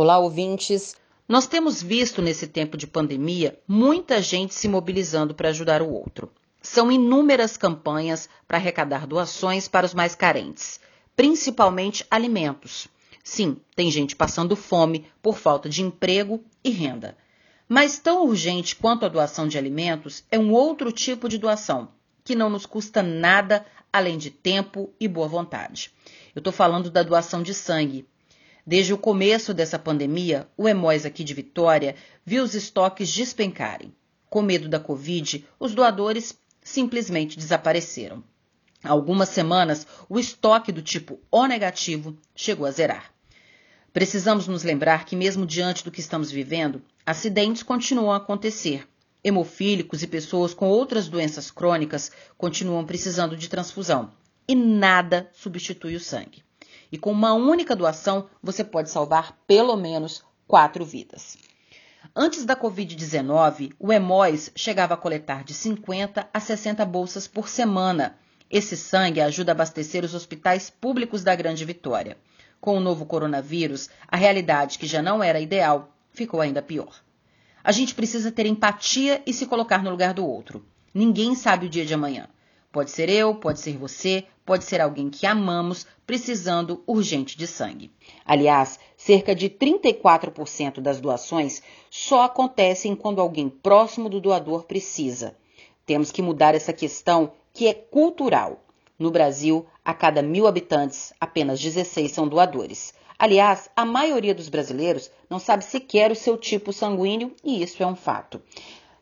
Olá, ouvintes. Nós temos visto nesse tempo de pandemia muita gente se mobilizando para ajudar o outro. São inúmeras campanhas para arrecadar doações para os mais carentes, principalmente alimentos. Sim, tem gente passando fome por falta de emprego e renda. Mas tão urgente quanto a doação de alimentos é um outro tipo de doação, que não nos custa nada além de tempo e boa vontade. Eu estou falando da doação de sangue, Desde o começo dessa pandemia, o Emóis aqui de Vitória viu os estoques despencarem. Com medo da Covid, os doadores simplesmente desapareceram. Há algumas semanas, o estoque do tipo O negativo chegou a zerar. Precisamos nos lembrar que, mesmo diante do que estamos vivendo, acidentes continuam a acontecer. Hemofílicos e pessoas com outras doenças crônicas continuam precisando de transfusão. E nada substitui o sangue e com uma única doação você pode salvar pelo menos quatro vidas. Antes da Covid-19, o Hemóis chegava a coletar de 50 a 60 bolsas por semana. Esse sangue ajuda a abastecer os hospitais públicos da Grande Vitória. Com o novo coronavírus, a realidade, que já não era ideal, ficou ainda pior. A gente precisa ter empatia e se colocar no lugar do outro. Ninguém sabe o dia de amanhã. Pode ser eu, pode ser você, pode ser alguém que amamos precisando urgente de sangue. Aliás, cerca de 34% das doações só acontecem quando alguém próximo do doador precisa. Temos que mudar essa questão que é cultural. No Brasil, a cada mil habitantes, apenas 16 são doadores. Aliás, a maioria dos brasileiros não sabe sequer o seu tipo sanguíneo e isso é um fato.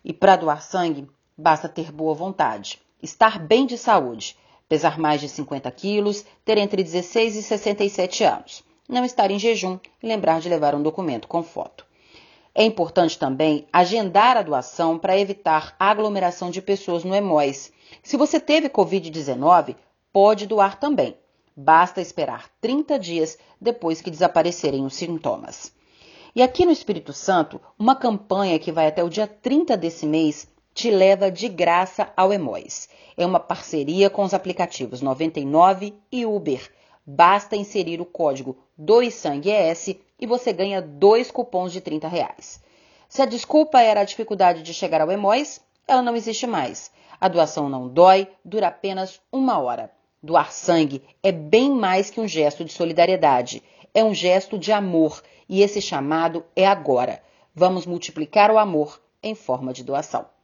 E para doar sangue, basta ter boa vontade estar bem de saúde, pesar mais de 50 quilos, ter entre 16 e 67 anos, não estar em jejum e lembrar de levar um documento com foto. É importante também agendar a doação para evitar aglomeração de pessoas no EMOIS. Se você teve Covid-19, pode doar também. Basta esperar 30 dias depois que desaparecerem os sintomas. E aqui no Espírito Santo, uma campanha que vai até o dia 30 desse mês te leva de graça ao Emóis. É uma parceria com os aplicativos 99 e Uber. Basta inserir o código 2sangues e você ganha dois cupons de 30 reais. Se a desculpa era a dificuldade de chegar ao Emóis, ela não existe mais. A doação não dói, dura apenas uma hora. Doar sangue é bem mais que um gesto de solidariedade. É um gesto de amor e esse chamado é agora. Vamos multiplicar o amor em forma de doação.